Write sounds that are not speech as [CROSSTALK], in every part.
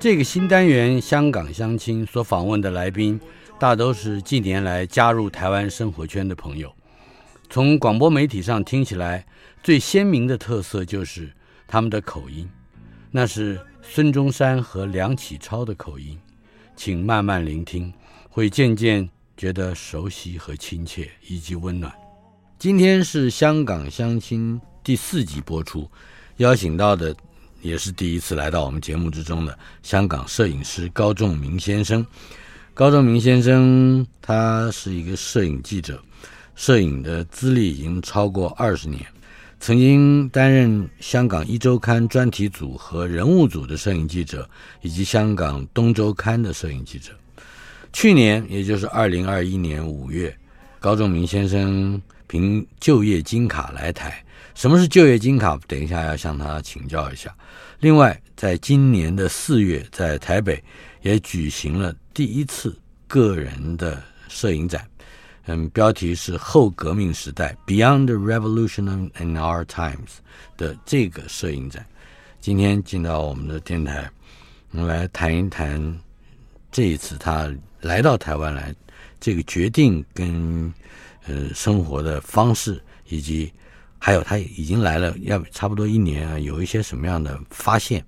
这个新单元《香港相亲》所访问的来宾，大都是近年来加入台湾生活圈的朋友。从广播媒体上听起来，最鲜明的特色就是他们的口音，那是孙中山和梁启超的口音。请慢慢聆听，会渐渐觉得熟悉和亲切，以及温暖。今天是《香港相亲》第四集播出，邀请到的。也是第一次来到我们节目之中的香港摄影师高仲明先生。高仲明先生，他是一个摄影记者，摄影的资历已经超过二十年，曾经担任香港一周刊专题组和人物组的摄影记者，以及香港东周刊的摄影记者。去年，也就是二零二一年五月，高仲明先生凭就业金卡来台。什么是就业金卡？等一下要向他请教一下。另外，在今年的四月，在台北也举行了第一次个人的摄影展，嗯，标题是“后革命时代 ”（Beyond the Revolution in Our Times） 的这个摄影展。今天进到我们的电台，我们来谈一谈这一次他来到台湾来这个决定跟呃生活的方式以及。还有他已经来了，要差不多一年啊，有一些什么样的发现？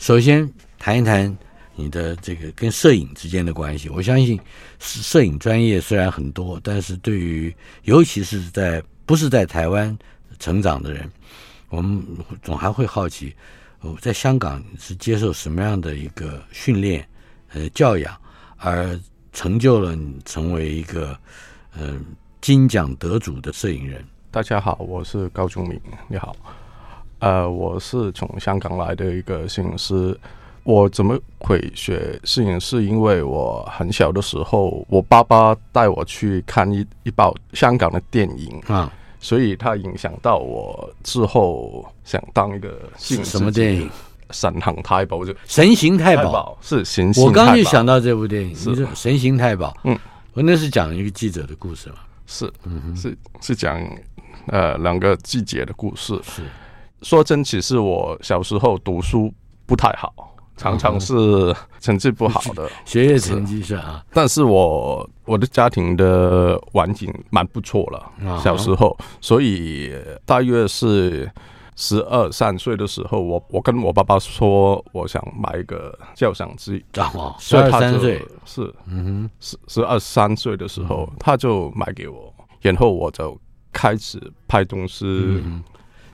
首先谈一谈你的这个跟摄影之间的关系。我相信，摄影专业虽然很多，但是对于尤其是在不是在台湾成长的人，我们总还会好奇，在香港是接受什么样的一个训练、呃教养，而成就了你成为一个嗯、金奖得主的摄影人。大家好，我是高忠明。你好，呃，我是从香港来的一个摄影师。我怎么会学摄影？是因为我很小的时候，我爸爸带我去看一一部香港的电影啊，所以他影响到我之后想当一个摄影师。什么电影？神行太保就神行太保是神行。我刚就想到这部电影，是神行太保。嗯，我那是讲一个记者的故事嘛？是，是是讲。呃，两个季节的故事。是，说真，其实我小时候读书不太好，常常是成绩不好的，嗯、学业成绩是啊。但是我我的家庭的环境蛮不错了，啊、小时候，所以大约是十二三岁的时候，我我跟我爸爸说，我想买一个照相机。啊，十二三岁是，嗯哼，十十二三岁的时候，他就买给我，然后我就。开始拍东西，嗯，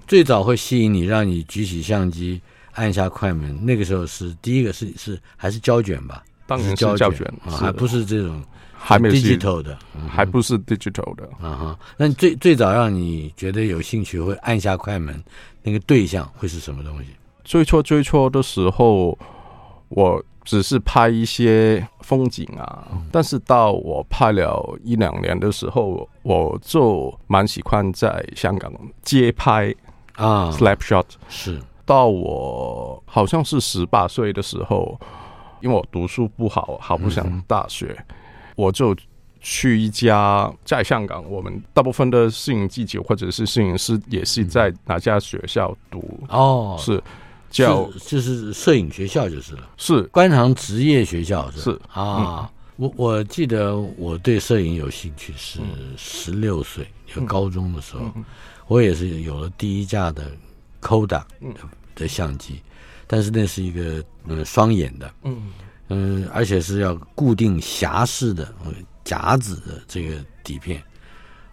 最早会吸引你，让你举起相机，按下快门。那个时候是第一个是是还是胶卷吧？当然是胶卷，还不是这种还没有 digital 的，还不是 digital 的。啊哈，那最最早让你觉得有兴趣会按下快门，那个对象会是什么东西？最初最初的时候，我。只是拍一些风景啊，但是到我拍了一两年的时候，我就蛮喜欢在香港街拍啊，slap shot 是。到我好像是十八岁的时候，因为我读书不好，好不想大学，嗯、我就去一家在香港，我们大部分的摄影记者或者是摄影师也是在哪家学校读。哦，是。叫就是摄影学校就是了，是。观塘职业学校是，是啊。嗯、我我记得我对摄影有兴趣是十六岁，就、嗯、高中的时候，嗯、我也是有了第一架的 Kodak 的、相机，但是那是一个嗯双眼的，嗯。嗯，而且是要固定匣式的夹子的这个底片，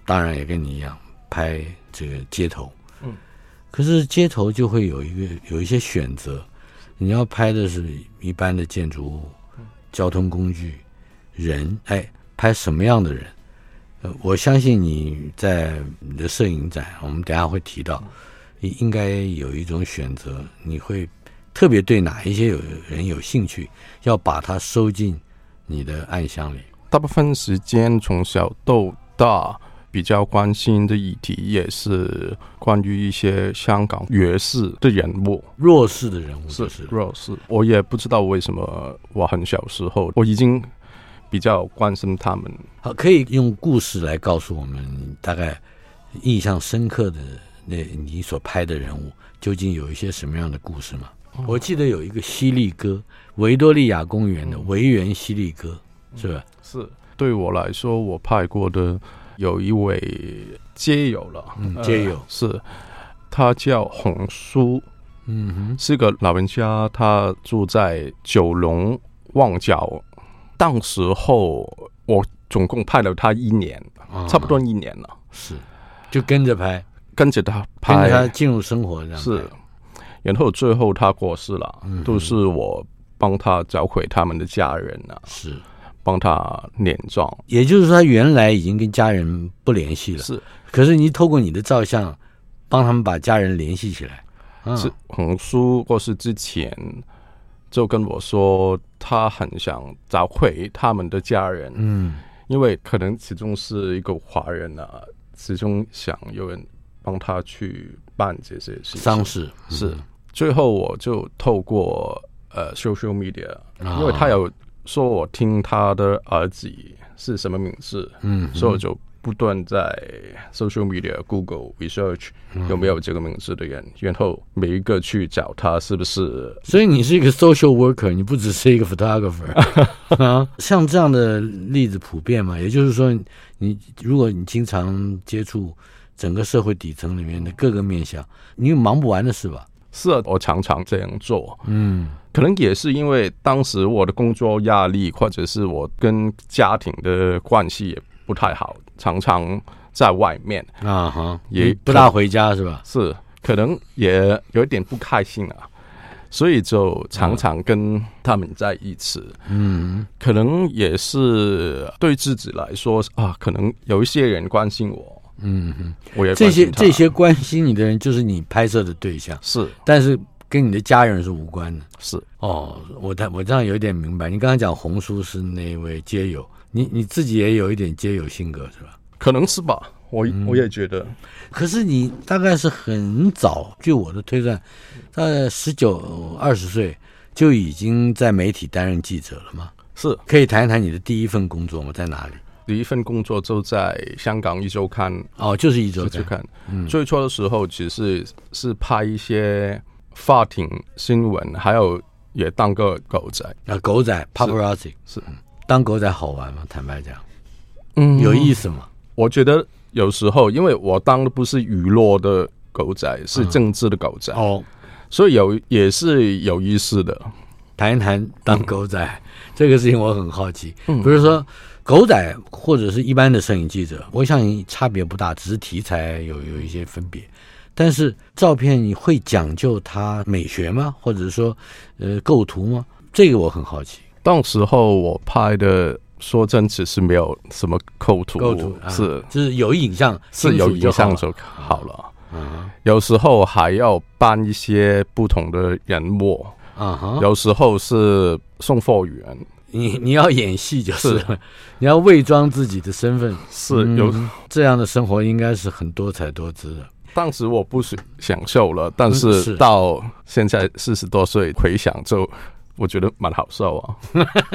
当然也跟你一样拍这个街头。嗯可是街头就会有一个有一些选择，你要拍的是一般的建筑物、交通工具、人，哎，拍什么样的人？呃，我相信你在你的摄影展，我们等下会提到，应该有一种选择，你会特别对哪一些有人有兴趣，要把它收进你的暗箱里？大部分时间从小到大比较关心的议题，也是关于一些香港弱势的人物，弱势的人物是，是弱势。我也不知道为什么，我很小时候我已经比较关心他们。好，可以用故事来告诉我们，大概印象深刻的那你所拍的人物，究竟有一些什么样的故事吗？嗯、我记得有一个犀利哥，维多利亚公园的维园犀利哥。是。吧？是，对我来说，我拍过的有一位街友了，嗯，街友、呃、是，他叫洪叔，嗯哼，是个老人家，他住在九龙旺角。当时候我总共拍了他一年，啊、差不多一年了，是，就跟着拍，跟着他拍，跟着他进入生活这样，是，然后最后他过世了，嗯、都是我帮他找回他们的家人了，是。帮他脸状，也就是说，他原来已经跟家人不联系了。是，可是你透过你的照相，帮他们把家人联系起来。嗯、是红叔过世之前就跟我说，他很想找回他们的家人。嗯，因为可能始终是一个华人啊，始终想有人帮他去办这些事情。丧事、嗯、是。最后我就透过呃 social media，、哦、因为他有。说我听他的儿子是什么名字，嗯，所以我就不断在 social media Google research 有没有这个名字的人，嗯、然后每一个去找他是不是。所以你是一个 social worker，你不只是一个 photographer [LAUGHS] 啊。像这样的例子普遍嘛？也就是说，你如果你经常接触整个社会底层里面的各个面向，你有忙不完的事吧？是啊，我常常这样做。嗯。可能也是因为当时我的工作压力，或者是我跟家庭的关系也不太好，常常在外面啊哈，也不大回家是吧？是，可能也有一点不开心啊，所以就常常跟他们在一起。嗯，可能也是对自己来说啊，可能有一些人关心我，嗯哼，我也这些这些关心你的人就是你拍摄的对象，是，但是。跟你的家人是无关的，是哦，我他我这样有点明白。你刚刚讲红叔是那位街友，你你自己也有一点街友性格是吧？可能是吧，我、嗯、我也觉得。可是你大概是很早，据我的推算，大概十九二十岁就已经在媒体担任记者了吗？是，可以谈一谈你的第一份工作吗？在哪里？第一份工作就在香港一周刊哦，就是一周刊。最初的时候其实是，是拍一些。法庭新闻，还有也当个狗仔啊，狗仔 paparazzi 是，是当狗仔好玩吗？坦白讲，嗯，有意思吗？我觉得有时候，因为我当的不是娱乐的狗仔，是政治的狗仔、嗯、哦，所以有也是有意思的。谈一谈当狗仔、嗯、这个事情，我很好奇。嗯，比如说狗仔或者是一般的摄影记者，我想差别不大，只是题材有有一些分别。但是照片你会讲究它美学吗？或者是说，呃，构图吗？这个我很好奇。当时候我拍的，说真，只是没有什么构图，构图是、啊、就是有影像，是有影像就好了。嗯，有时候还要搬一些不同的人物。有时候是送货员，你你要演戏就是，是你要伪装自己的身份，[LAUGHS] 是有、嗯、这样的生活，应该是很多彩多姿的。当时我不是享受了，但是到现在四十多岁回想，就我觉得蛮好受啊。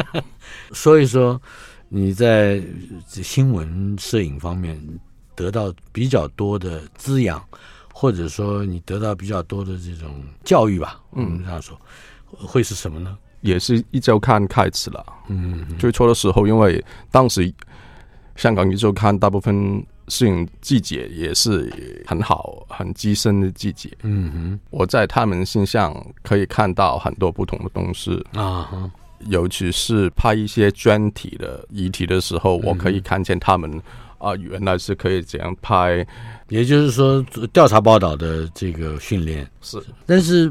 [LAUGHS] 所以说你在新闻摄影方面得到比较多的滋养，或者说你得到比较多的这种教育吧，嗯，这样说会是什么呢？也是一周刊开始了，嗯，最初的时候，因为当时香港一周刊大部分。摄影季节也是很好、很资深的季节。嗯哼，我在他们身上可以看到很多不同的东西。啊，尤其是拍一些专题的遗体的时候，我可以看见他们啊，原来是可以这样拍。也就是说，调查报道的这个训练。是，但是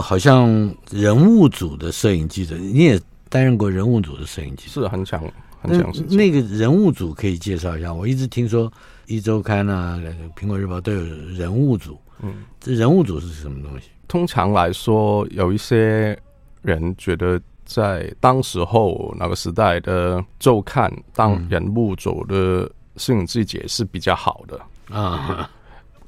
好像人物组的摄影记者，你也担任过人物组的摄影记者，是很强。那那个人物组可以介绍一下？我一直听说。一周刊啊，苹果日报都有人物组，嗯，这人物组是什么东西？通常来说，有一些人觉得在当时候那个时代的周刊当人物组的摄影记者是比较好的啊，嗯、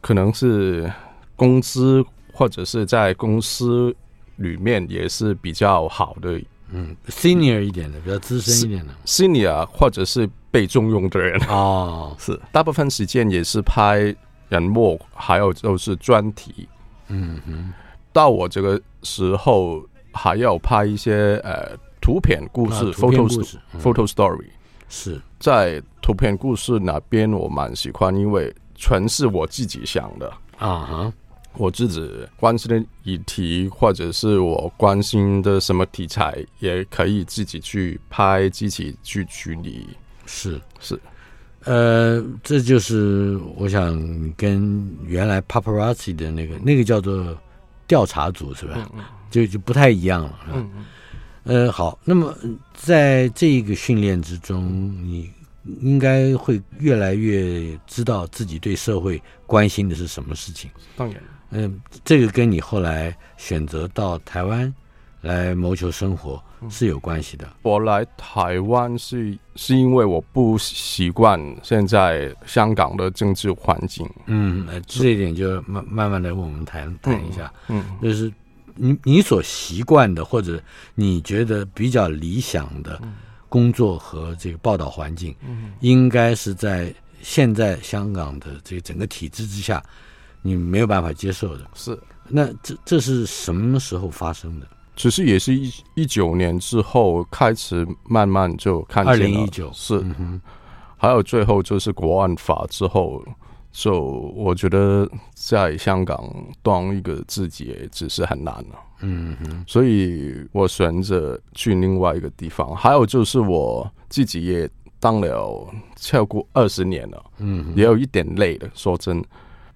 可能是工资或者是在公司里面也是比较好的，嗯，senior 一点的，比较资深一点的，senior 或者是被重用的人。哦，[LAUGHS] 是大部分时间也是拍人物，还有就是专题，嗯哼。到我这个时候，还要拍一些呃图片故事，photo photo story，是。在图片故事那边我蛮喜欢，因为全是我自己想的。啊，我自己关心的议题或者是我关心的什么题材，也可以自己去拍，自己去处理。是是，呃，这就是我想跟原来 paparazzi 的那个那个叫做。调查组是吧？嗯嗯、就就不太一样了。嗯嗯。呃，好，那么在这一个训练之中，你应该会越来越知道自己对社会关心的是什么事情。当然。嗯、呃，这个跟你后来选择到台湾来谋求生活是有关系的。我来台湾是是因为我不习惯现在香港的政治环境。嗯，这一点就慢慢慢的我们谈谈一下。嗯，就是你你所习惯的或者你觉得比较理想的工作和这个报道环境，嗯，应该是在现在香港的这个整个体制之下，你没有办法接受的。是，那这这是什么时候发生的？只是也是一一九年之后开始慢慢就看见了，二零一九。是，还有最后就是国安法之后，就我觉得在香港当一个自己也只是很难了，嗯哼，所以我选择去另外一个地方。还有就是我自己也当了超过二十年了，嗯，也有一点累了，说真，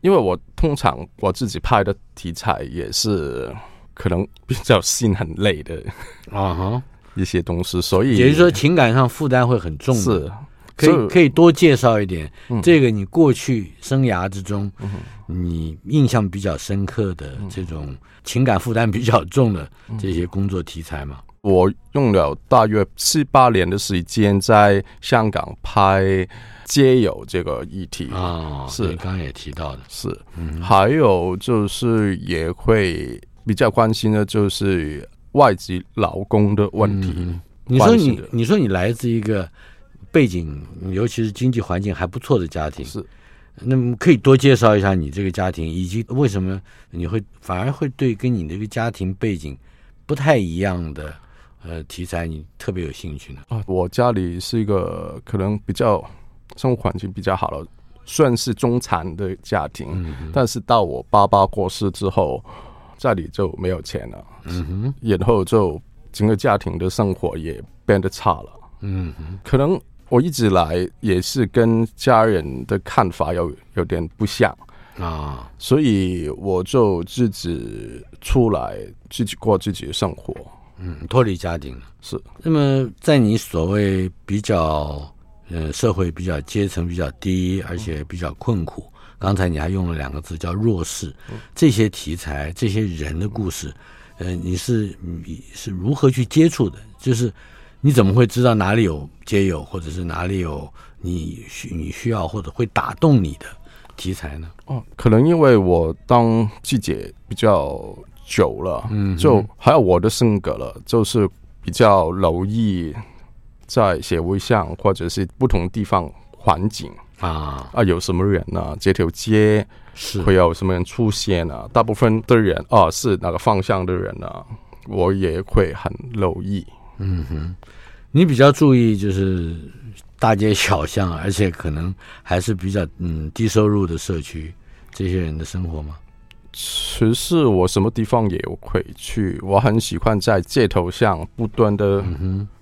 因为我通常我自己拍的题材也是。[LAUGHS] 可能比较心很累的啊哈 [LAUGHS] 一些东西，所以也就是说情感上负担会很重。是，可以可以多介绍一点这个你过去生涯之中，你印象比较深刻的这种情感负担比较重的这些工作题材吗？我用了大约七八年的时间在香港拍街友这个议题啊，是你刚刚也提到的，是，还有就是也会。比较关心的就是外籍劳工的问题。嗯、你说你你说你来自一个背景，尤其是经济环境还不错的家庭，是。那么可以多介绍一下你这个家庭，以及为什么你会反而会对跟你这个家庭背景不太一样的呃题材，你特别有兴趣呢？啊，我家里是一个可能比较生活环境比较好了，算是中产的家庭，嗯、但是到我爸爸过世之后。家里就没有钱了，嗯哼，然后就整个家庭的生活也变得差了，嗯哼，可能我一直来也是跟家人的看法有有点不像啊，所以我就自己出来自己过自己的生活，嗯，脱离家庭。是。那么在你所谓比较，呃，社会比较阶层比较低，而且比较困苦。刚才你还用了两个字叫弱势，这些题材、这些人的故事，呃，你是你是如何去接触的？就是你怎么会知道哪里有街友，或者是哪里有你需你需要或者会打动你的题材呢？哦，可能因为我当记者比较久了，嗯，就还有我的性格了，就是比较留意在社会上或者是不同地方环境。啊啊！有什么人呢、啊？这条街是会有什么人出现呢、啊？大部分的人啊，是哪个方向的人呢、啊？我也会很留意。嗯哼，你比较注意就是大街小巷，而且可能还是比较嗯低收入的社区，这些人的生活吗？其实我什么地方也会去，我很喜欢在街头上不断的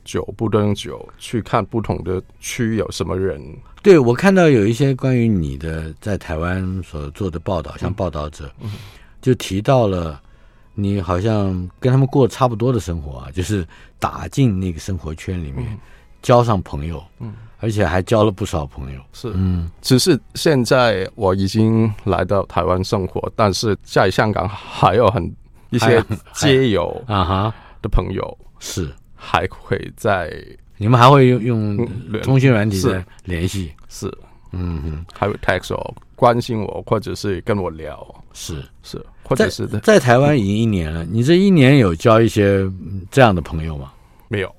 走，不断酒去看不同的区有什么人。对，我看到有一些关于你的在台湾所做的报道，像报道者，嗯、就提到了你好像跟他们过差不多的生活啊，就是打进那个生活圈里面，嗯、交上朋友，嗯，而且还交了不少朋友。是，嗯，只是现在我已经来到台湾生活，但是在香港还有很一些街友啊哈。的朋友。是还会在，你们还会用用通讯软体在联系？是，嗯哼，还会 text 我关心我，或者是跟我聊，是是。或者是在在台湾已经一年了，你这一年有交一些这样的朋友吗？没有，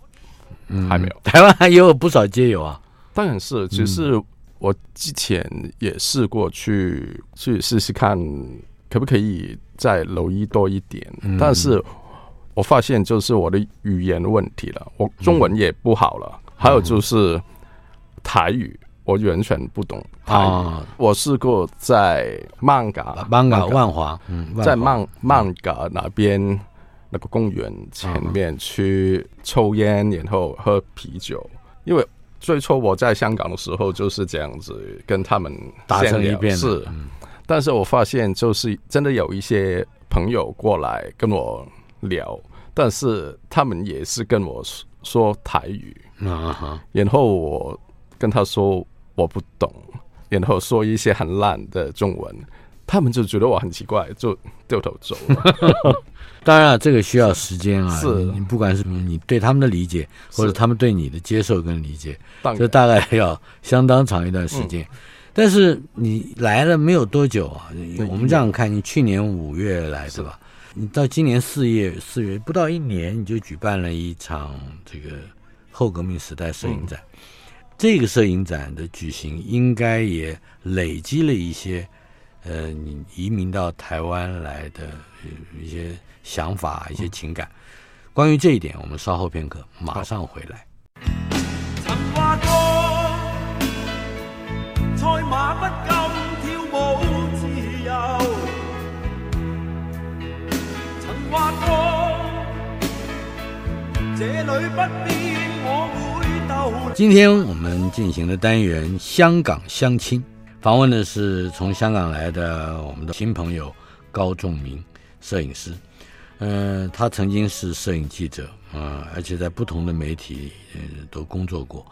嗯，还没有。台湾还有不少街友啊，当然是，只是我之前也试过去去试试看，可不可以再留意多一点。但是我发现就是我的语言问题了，我中文也不好了，还有就是台语。我完全不懂啊！我试过在曼嘎、曼嘎万华，嗯，在曼曼嘎那边那个公园前面去抽烟，然后喝啤酒。因为最初我在香港的时候就是这样子跟他们打成一片，是。但是我发现就是真的有一些朋友过来跟我聊，但是他们也是跟我说台语啊，然后我跟他说。我不懂，然后说一些很烂的中文，他们就觉得我很奇怪，就掉头走了。[LAUGHS] 当然了，这个需要时间啊。是你，不管是你对他们的理解，或者他们对你的接受跟理解，这大概要相当长一段时间。嗯、但是你来了没有多久啊？我们这样看，你去年五月来是吧？你到今年四月，四月不到一年，你就举办了一场这个后革命时代摄影展。这个摄影展的举行，应该也累积了一些，呃，你移民到台湾来的一些想法、一些情感。关于这一点，我们稍后片刻马上回来。曾话过，赛马今天我们进行的单元《香港相亲》，访问的是从香港来的我们的新朋友高仲明摄影师。嗯、呃，他曾经是摄影记者啊、呃，而且在不同的媒体呃都工作过。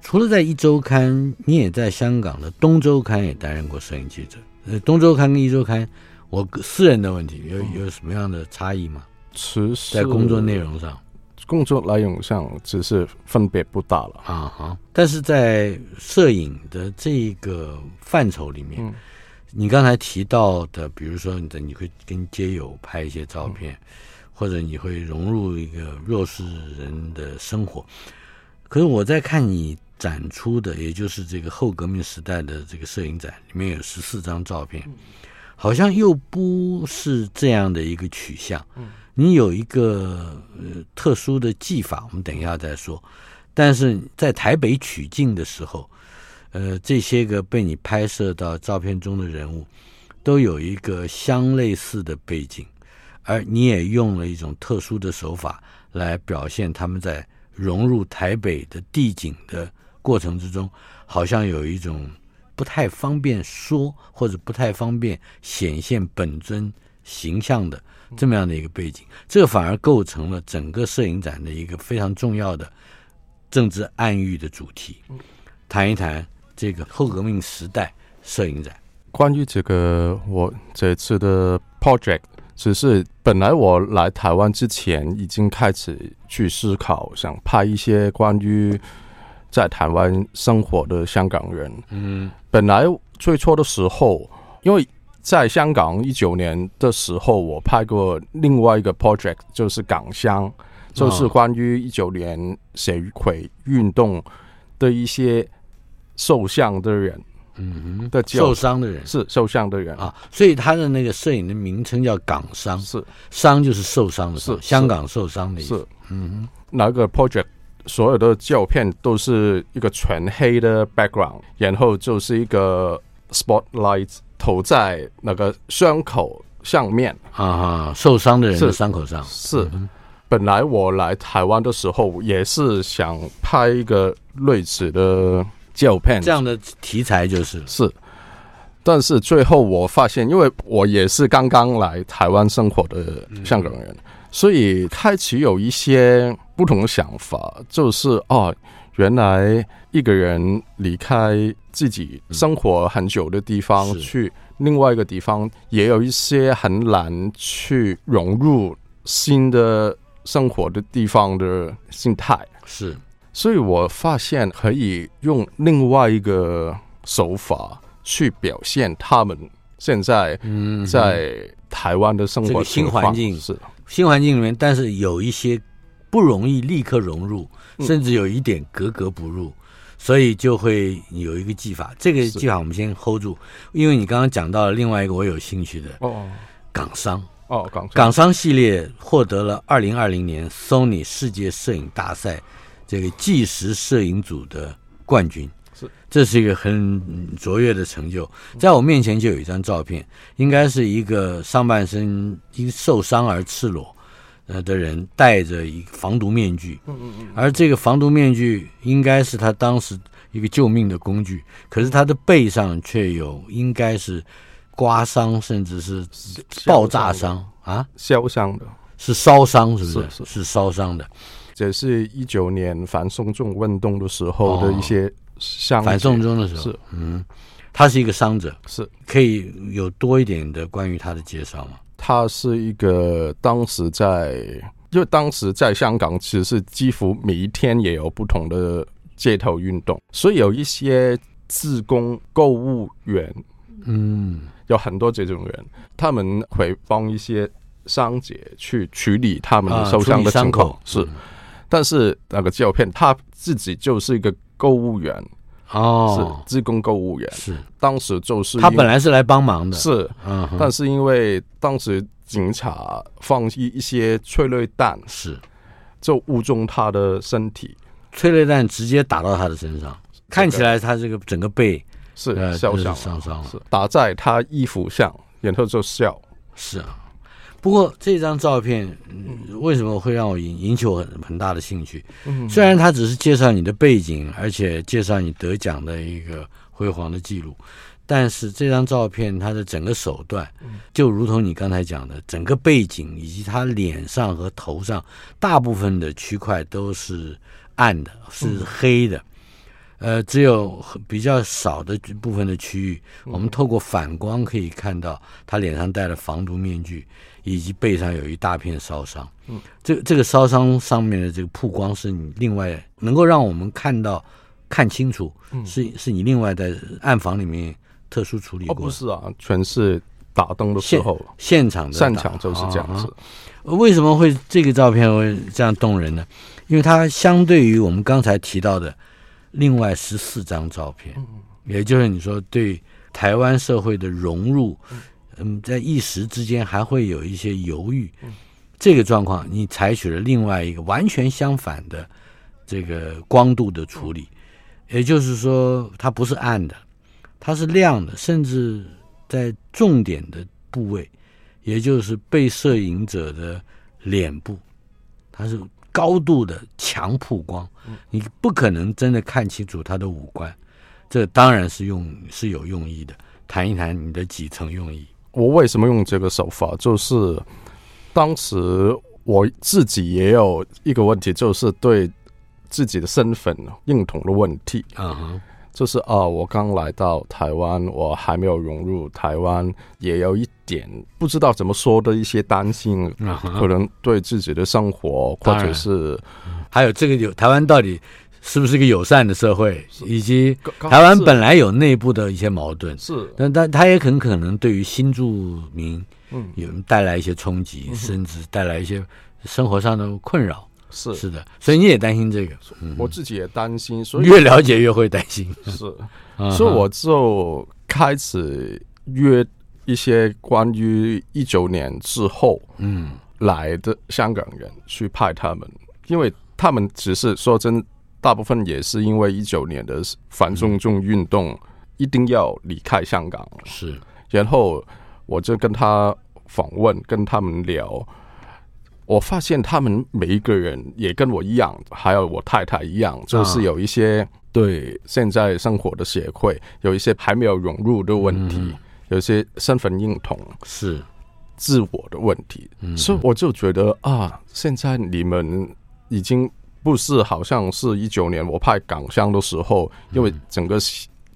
除了在一周刊，你也在香港的东周刊也担任过摄影记者。呃，东周刊跟一周刊，我私人的问题有有什么样的差异吗？其实在工作内容上。工作内容上只是分别不大了。啊哈，但是在摄影的这个范畴里面，嗯、你刚才提到的，比如说你的你会跟街友拍一些照片，嗯、或者你会融入一个弱势人的生活。可是我在看你展出的，也就是这个后革命时代的这个摄影展，里面有十四张照片，好像又不是这样的一个取向。嗯你有一个呃特殊的技法，我们等一下再说。但是在台北取景的时候，呃，这些个被你拍摄到照片中的人物，都有一个相类似的背景，而你也用了一种特殊的手法来表现他们在融入台北的地景的过程之中，好像有一种不太方便说或者不太方便显现本尊形象的。这么样的一个背景，这反而构成了整个摄影展的一个非常重要的政治暗喻的主题。谈一谈这个后革命时代摄影展。关于这个，我这次的 project，只是本来我来台湾之前已经开始去思考，想拍一些关于在台湾生活的香港人。嗯，本来最初的时候，因为。在香港一九年的时候，我拍过另外一个 project，就是港乡，就是关于一九年社会运动的一些受伤的人，嗯的受伤的人。是受伤的人。啊，所以他的那个摄影的名称叫港伤，是。伤就是受伤的，是香港受伤的意思。是。嗯哼，那个 project 所有的照片都是一个全黑的 background，然后就是一个 spotlight。投在那个伤口上面。啊，受伤的人的伤口上。是。是，本来我来台湾的时候也是想拍一个类似的照片，这样的题材就是。是。但是最后我发现，因为我也是刚刚来台湾生活的香港人，嗯、所以开始有一些不同的想法，就是哦，原来一个人离开自己生活很久的地方，去另外一个地方，也有一些很难去融入新的生活的地方的心态。是，所以我发现可以用另外一个手法去表现他们现在在台湾的生活新环境是新环境里面，但是有一些不容易立刻融入。甚至有一点格格不入，所以就会有一个技法。这个技法我们先 hold 住，因为你刚刚讲到了另外一个我有兴趣的哦，港商哦，港港商系列获得了二零二零年 Sony 世界摄影大赛这个纪实摄影组的冠军，是这是一个很卓越的成就。在我面前就有一张照片，应该是一个上半身因受伤而赤裸。呃的人戴着一个防毒面具，嗯嗯嗯，而这个防毒面具应该是他当时一个救命的工具，可是他的背上却有应该是刮伤，甚至是爆炸伤啊，烧伤的，是烧伤，是不是？是烧伤的。这是一九年反送中运动的时候的一些伤，反送中的时候是，嗯，他是一个伤者，是。可以有多一点的关于他的介绍吗？他是一个当时在，因为当时在香港，其实是几乎每一天也有不同的街头运动，所以有一些自工购物员，嗯，有很多这种人，他们会帮一些商姐去处理他们的受伤的伤口，是，但是那个照片他自己就是一个购物员。哦，是自贡购物员，是。当时就是他本来是来帮忙的，是，嗯，但是因为当时警察放一一些催泪弹，是。就误中他的身体，催泪弹直接打到他的身上，看起来他这个整个背是烧伤伤伤了，是打在他衣服上，然后就笑，是啊。不过这张照片为什么会让我引引起我很很大的兴趣？虽然他只是介绍你的背景，而且介绍你得奖的一个辉煌的记录，但是这张照片它的整个手段，就如同你刚才讲的，整个背景以及他脸上和头上大部分的区块都是暗的，是黑的，呃，只有比较少的部分的区域，我们透过反光可以看到他脸上戴了防毒面具。以及背上有一大片烧伤，嗯，这个这个烧伤上面的这个曝光是你另外能够让我们看到看清楚，嗯，是是你另外在暗房里面特殊处理过？哦，不是啊，全是打灯的时候现，现场的现场就是这样子。哦，为什么会这个照片会这样动人呢？因为它相对于我们刚才提到的另外十四张照片，也就是你说对台湾社会的融入。嗯，在一时之间还会有一些犹豫，这个状况你采取了另外一个完全相反的这个光度的处理，也就是说，它不是暗的，它是亮的，甚至在重点的部位，也就是被摄影者的脸部，它是高度的强曝光，你不可能真的看清楚他的五官，这当然是用是有用意的，谈一谈你的几层用意。我为什么用这个手法？就是当时我自己也有一个问题，就是对自己的身份认同的问题。嗯哼，就是啊，我刚来到台湾，我还没有融入台湾，也有一点不知道怎么说的一些担心，可能对自己的生活，或者是还有这个有台湾到底。是不是一个友善的社会？以及台湾本来有内部的一些矛盾，是，但但他也很可能对于新住民，嗯，有带来一些冲击，甚至带来一些生活上的困扰。是是的，所以你也担心这个，我自己也担心，所以越了解越会担心。[LAUGHS] 是，[LAUGHS] 所以我就开始约一些关于一九年之后，嗯，来的香港人去派他们，因为他们只是说真。大部分也是因为一九年的反送中运动，一定要离开香港。是，然后我就跟他访问，跟他们聊，我发现他们每一个人也跟我一样，还有我太太一样，就是有一些对现在生活的协会有一些还没有融入的问题，有一些身份认同是。自我的问题，所以我就觉得啊，现在你们已经。不是好像是一九年我派港香的时候，因为整个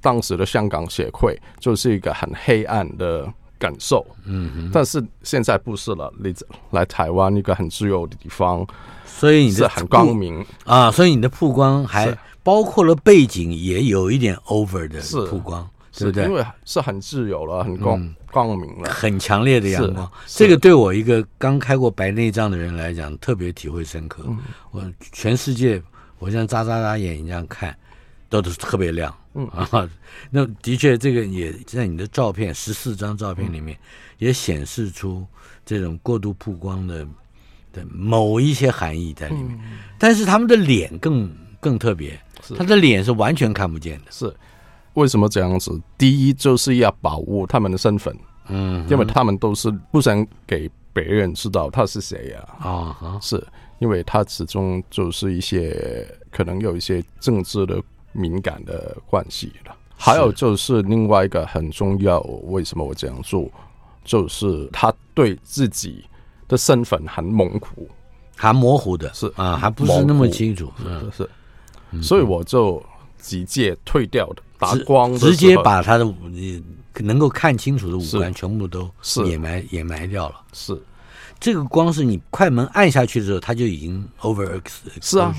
当时的香港协会就是一个很黑暗的感受，嗯哼，但是现在不是了，你来台湾一个很自由的地方，所以你是很光明。啊，所以你的曝光还包括了背景也有一点 over 的曝光，是，对不对？因为是很自由了，很光、嗯、光明了，很强烈的阳光，这个对我一个刚开过白内障的人来讲特别体会深刻。嗯、我全世界我像眨眨眨眼一样看，都是特别亮。嗯啊，[LAUGHS] 那的确，这个也在你的照片十四张照片里面，也显示出这种过度曝光的的某一些含义在里面。嗯、但是他们的脸更更特别，他的脸是完全看不见的。是为什么这样子？第一就是要保护他们的身份，嗯，因为他们都是不想给别人知道他是谁呀。啊，啊是因为他始终就是一些可能有一些政治的。敏感的关系了，还有就是另外一个很重要，为什么我这样做？就是他对自己的身份很模糊，还模糊的，是。啊，还不是那么清楚，是，是，是，所以我就直接退掉的，打光的，直接把他的你能够看清楚的五官全部都掩埋掩埋掉了。是，这个光是你快门按下去的时候，他就已经 over x 是啊。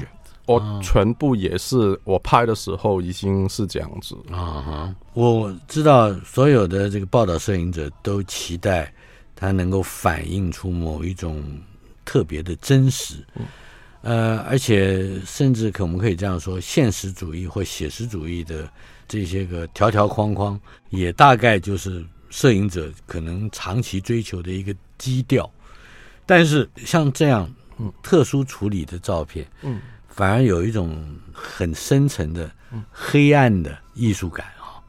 我全部也是，我拍的时候已经是这样子啊哈！我知道所有的这个报道摄影者都期待它能够反映出某一种特别的真实，呃，而且甚至可我们可以这样说，现实主义或写实主义的这些个条条框框，也大概就是摄影者可能长期追求的一个基调。但是像这样特殊处理的照片，嗯。反而有一种很深沉的黑暗的艺术感啊！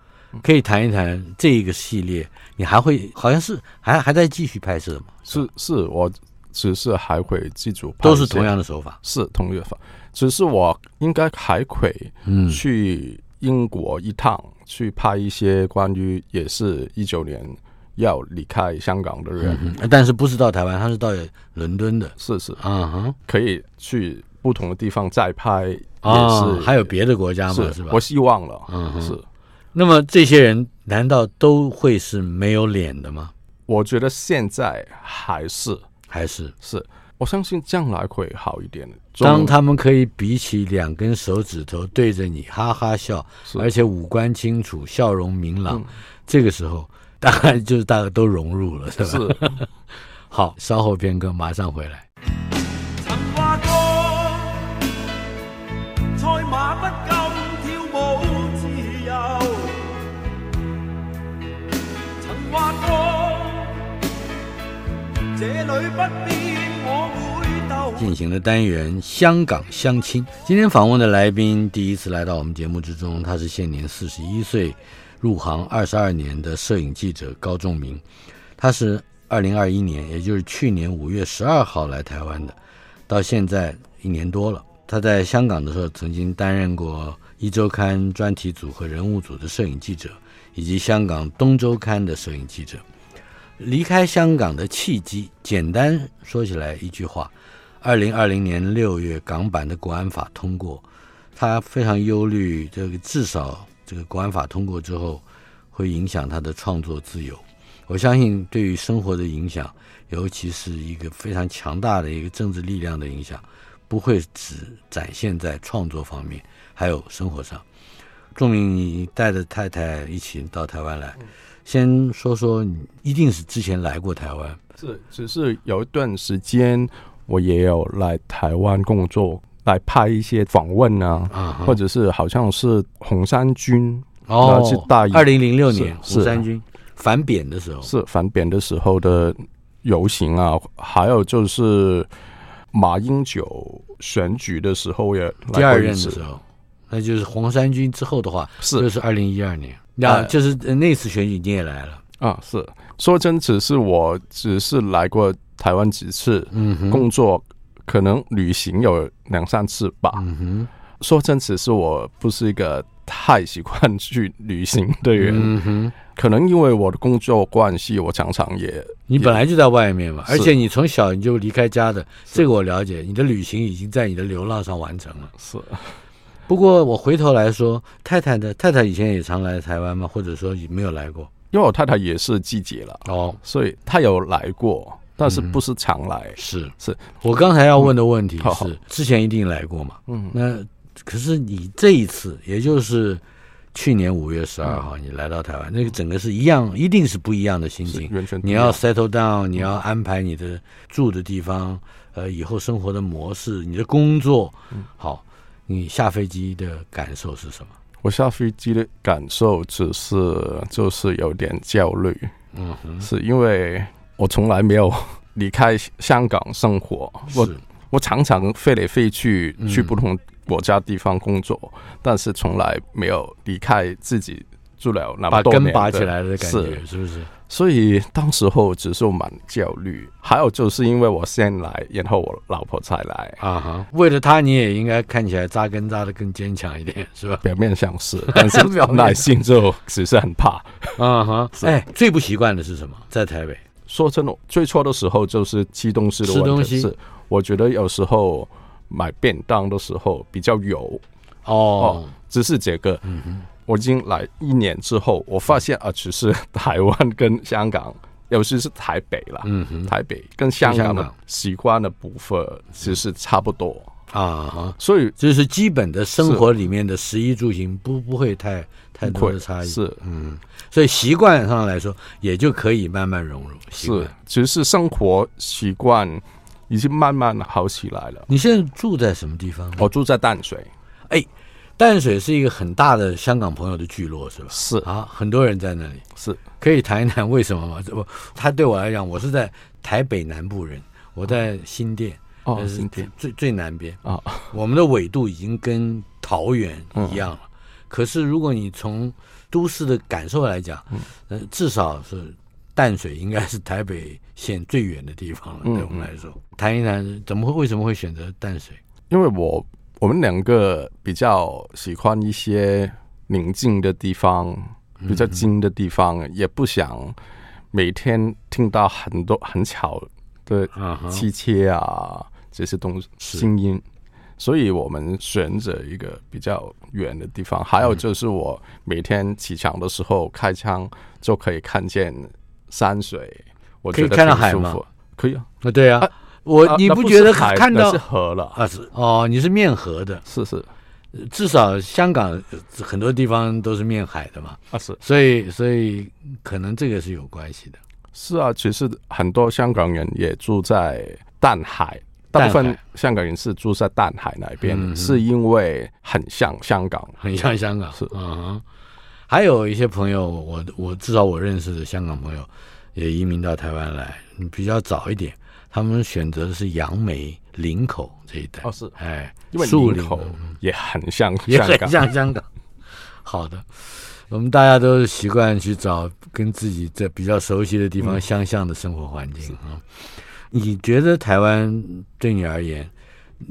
可以谈一谈这一个系列，你还会好像是还还在继续拍摄吗？是是，我只是还会记住，都是同样的手法，是同一个法，只是我应该还会去英国一趟，去拍一些关于也是一九年要离开香港的人，嗯、但是不是到台湾，他是到伦敦的，是是。啊哈，可以去。不同的地方再拍也是，哦，还有别的国家吗？是，是吧？我希望了，嗯，是。那么这些人难道都会是没有脸的吗？我觉得现在还是还是是，我相信将来会好一点。当他们可以比起两根手指头对着你哈哈笑，而且五官清楚、笑容明朗，嗯，这个时候大概就是大家都融入了，是吧？是。[LAUGHS] 好，稍后片刻，马上回来。进行的单元《香港相亲》，今天访问的来宾第一次来到我们节目之中，他是现年四十一岁，入行二十二年的摄影记者高仲明。他是二零二一年，也就是去年五月十二号来台湾的，到现在一年多了。他在香港的时候，曾经担任过《一周刊》专题组和人物组的摄影记者，以及香港《东周刊》的摄影记者。离开香港的契机，简单说起来一句话：二零二零年六月港版的国安法通过，他非常忧虑，这个至少这个国安法通过之后，会影响他的创作自由。我相信，对于生活的影响，尤其是一个非常强大的一个政治力量的影响，不会只展现在创作方面，还有生活上。仲明，你带着太太一起到台湾来。先说说，你一定是之前来过台湾？是，只是有一段时间我也有来台湾工作，来拍一些访问啊，啊或者是好像是红三军哦，是大二零零六年红三军反扁的时候，是反扁的时候的游行啊，还有就是马英九选举的时候也第二任的时候，那就是红三军之后的话，是。就是二零一二年。啊，就是那次选举你也来了啊？是说真，只是我只是来过台湾几次，嗯，工作可能旅行有两三次吧。嗯哼，说真，只是我不是一个太喜欢去旅行的人。嗯哼，可能因为我的工作关系，我常常也你本来就在外面嘛，而且你从小你就离开家的，这个我了解。你的旅行已经在你的流浪上完成了。是。不过我回头来说，太太的太太以前也常来台湾吗？或者说没有来过？因为我太太也是季节了哦，所以她有来过，但是不是常来。嗯、是是，我刚才要问的问题是，嗯、之前一定来过嘛？嗯，那可是你这一次，也就是去年五月十二号，你来到台湾，嗯、那个整个是一样，一定是不一样的心情。完全，你要 settle down，你要安排你的住的地方，呃，以后生活的模式，你的工作，嗯、好。你下飞机的感受是什么？我下飞机的感受只是就是有点焦虑，嗯哼，是因为我从来没有离开香港生活，我我常常飞来飞去去不同国家地方工作，嗯、但是从来没有离开自己住了那么多年，把根拔起来的感觉，是，是不是？所以当时候只是蛮焦虑，还有就是因为我先来，然后我老婆才来啊哈。为了她，你也应该看起来扎根扎的更坚强一点，[LAUGHS] 是吧？表面上是，[LAUGHS] 但是耐心就只是很怕啊哈。哎，最不习惯的是什么？在台北，说真的，最错的时候就是吃东西的问题。是，我觉得有时候买便当的时候比较油哦，哦，只是这个。嗯哼。我已经来一年之后，我发现啊，其实台湾跟香港，[LAUGHS] 尤其是台北啦，嗯哼，台北跟香港的习惯的部分其实差不多啊哈，所以就是基本的生活里面的食衣住行不不会太太多的差异，是嗯，所以习惯上来说也就可以慢慢融入。是，其实是生活习惯已经慢慢好起来了。你现在住在什么地方？我住在淡水，哎。淡水是一个很大的香港朋友的聚落，是吧？是啊，很多人在那里。是，可以谈一谈为什么吗？这不，他对我来讲，我是在台北南部人，我在新店，哦，新店最最南边啊。我们的纬度已经跟桃园一样了。可是如果你从都市的感受来讲，嗯，至少是淡水应该是台北县最远的地方了。对我们来说，谈一谈怎么会为什么会选择淡水？因为我。我们两个比较喜欢一些宁静的地方，比较静的地方，嗯、也不想每天听到很多很吵的汽车啊、uh. 这些东西声音，所以我们选择一个比较远的地方。还有就是我每天起床的时候开枪就可以看见山水，我觉得挺舒服。可以看到海吗？可以啊，啊对啊。啊我你不觉得看到是河了啊？是哦，你是面河的，是是，至少香港很多地方都是面海的嘛啊是，所以所以可能这个是有关系的。是啊，其实很多香港人也住在淡海，大部分香港人是住在淡海那边，是因为很像香港，很像香港是嗯，还有一些朋友，我我至少我认识的香港朋友也移民到台湾来，比较早一点。他们选择的是杨梅、林口这一带哦，是哎，因为林口也很像，[LAUGHS] 也很像香港。好的，我们大家都习惯去找跟自己在比较熟悉的地方相像的生活环境啊。嗯、你觉得台湾对你而言，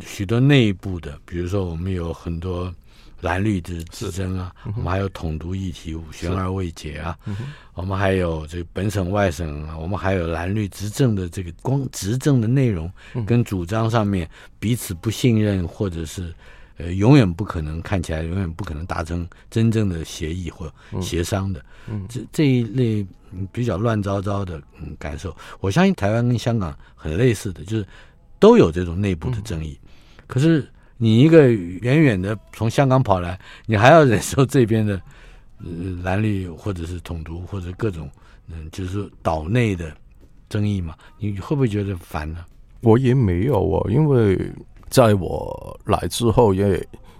许多内部的，比如说我们有很多。蓝绿之之争啊，嗯、我们还有统独议题悬而未解啊，嗯、我们还有这个本省外省啊，我们还有蓝绿执政的这个光执政的内容跟主张上面彼此不信任，或者是呃永远不可能看起来永远不可能达成真正的协议或协商的，嗯，这这一类比较乱糟糟的嗯感受，我相信台湾跟香港很类似的，就是都有这种内部的争议，嗯、可是。你一个远远的从香港跑来，你还要忍受这边的呃蓝绿或者是统独或者各种嗯，就是岛内的争议嘛？你会不会觉得烦呢？我也没有哦，因为在我来之后也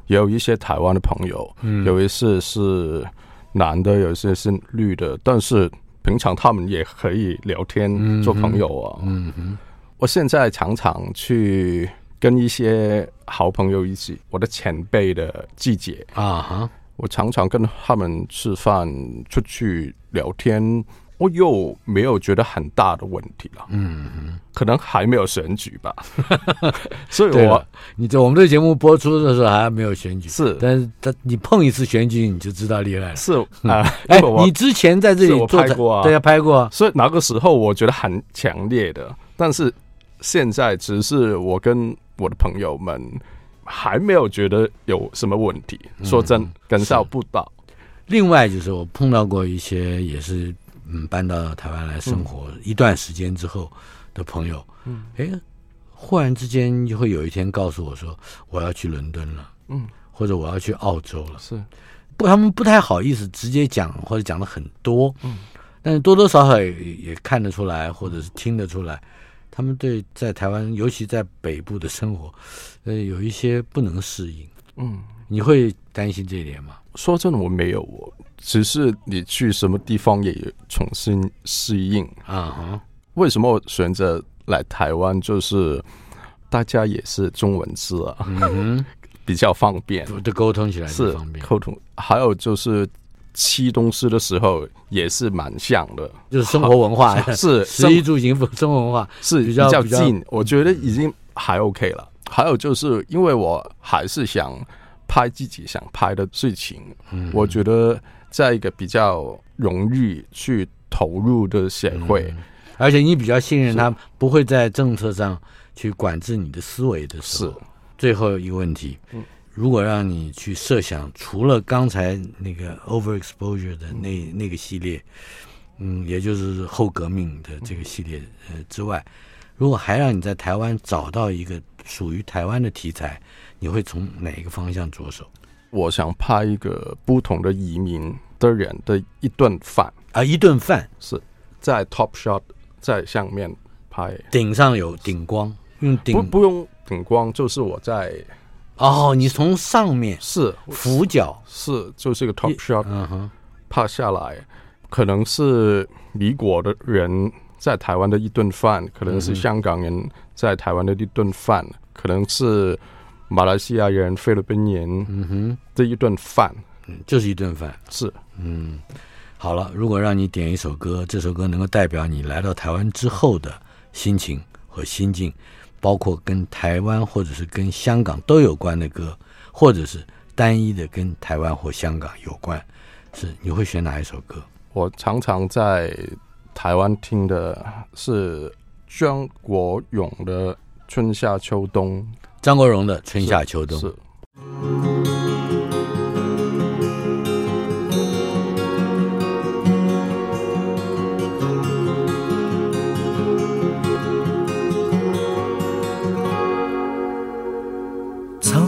也有一些台湾的朋友，嗯，有一些是男的，有一些是绿的，但是平常他们也可以聊天做朋友啊。嗯哼，我现在常常去。跟一些好朋友一起，我的前辈的季节。啊哈，我常常跟他们吃饭、出去聊天，我又没有觉得很大的问题了。嗯哼，可能还没有选举吧，[LAUGHS] 所以我你在我们这节目播出的时候还没有选举，是，但是他你碰一次选举你就知道厉害了，是啊，哎，你之前在这里做拍过啊，对啊，拍过。啊，所以那个时候我觉得很强烈的，但是现在只是我跟我的朋友们还没有觉得有什么问题，说真感受不到。另外就是我碰到过一些也是嗯搬到台湾来生活一段时间之后。的朋友，嗯，哎，忽然之间就会有一天告诉我说我要去伦敦了，嗯，或者我要去澳洲了，是，不，他们不太好意思直接讲，或者讲的很多，嗯，但是多多少少也也看得出来，或者是听得出来，他们对在台湾，尤其在北部的生活，呃，有一些不能适应，嗯，你会担心这一点吗？说真的，我没有，我只是你去什么地方也重新适应啊哈。为什么我选择来台湾？就是大家也是中文字啊，嗯、[LAUGHS] 比较方便，就沟通起来是方便。沟通还有就是吃东西的时候也是蛮像的，就是生活文化 [LAUGHS] 是食衣住行 [LAUGHS] 生活文化是比较近，我觉得已经还 OK 了。还有就是因为我还是想拍自己想拍的事情，嗯、我觉得在一个比较容易去投入的协会。嗯而且你比较信任他，不会在政策上去管制你的思维的时候。是。最后一个问题，如果让你去设想，除了刚才那个 overexposure 的那那个系列，嗯，也就是后革命的这个系列呃之外，如果还让你在台湾找到一个属于台湾的题材，你会从哪一个方向着手？我想拍一个不同的移民的人的一顿饭啊，一顿饭是在 Top Shot。在上面拍，顶上有顶光，用顶不不用顶光，就是我在哦，你从上面是。俯角。是就是一个 top shot，嗯哼，拍下来，可能是米国的人在台湾的一顿饭，可能是香港人在台湾的一顿饭，嗯、可能是马来西亚人、菲律宾人，嗯哼，这一顿饭，嗯，就是一顿饭，是，嗯。好了，如果让你点一首歌，这首歌能够代表你来到台湾之后的心情和心境，包括跟台湾或者是跟香港都有关的歌，或者是单一的跟台湾或香港有关，是你会选哪一首歌？我常常在台湾听的是张国荣的《春夏秋冬》。张国荣的《春夏秋冬》是。是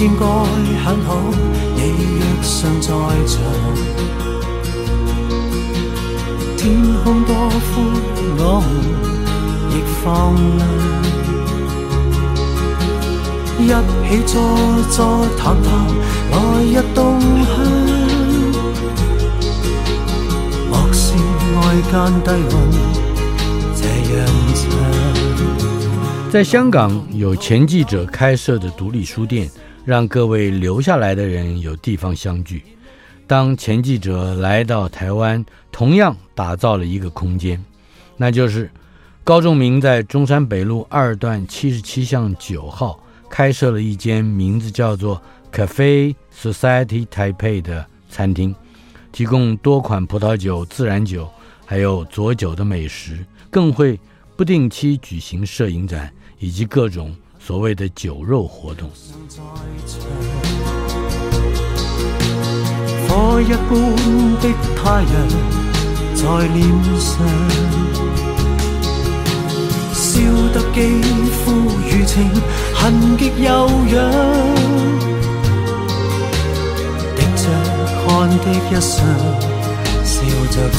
天该很好，你若尚在场。天空多宽，我们亦放亮。一起坐坐谈谈，来日动向。莫视外间低温，这样唱。在香港有前记者开设的独立书店，让各位留下来的人有地方相聚。当前记者来到台湾，同样打造了一个空间，那就是高仲明在中山北路二段七十七巷九号开设了一间名字叫做 Cafe Society Taipei 的餐厅，提供多款葡萄酒、自然酒，还有佐酒的美食，更会不定期举行摄影展以及各种所谓的酒肉活动。火一般的太阳在脸上，烧得肌肤如情，痕极悠扬。滴着汗的一双，笑着唱。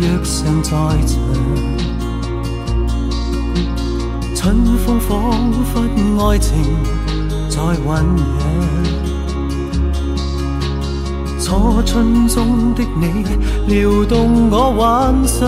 若尚在场。春风仿佛爱情在酝酿，初春中的你撩动我幻想。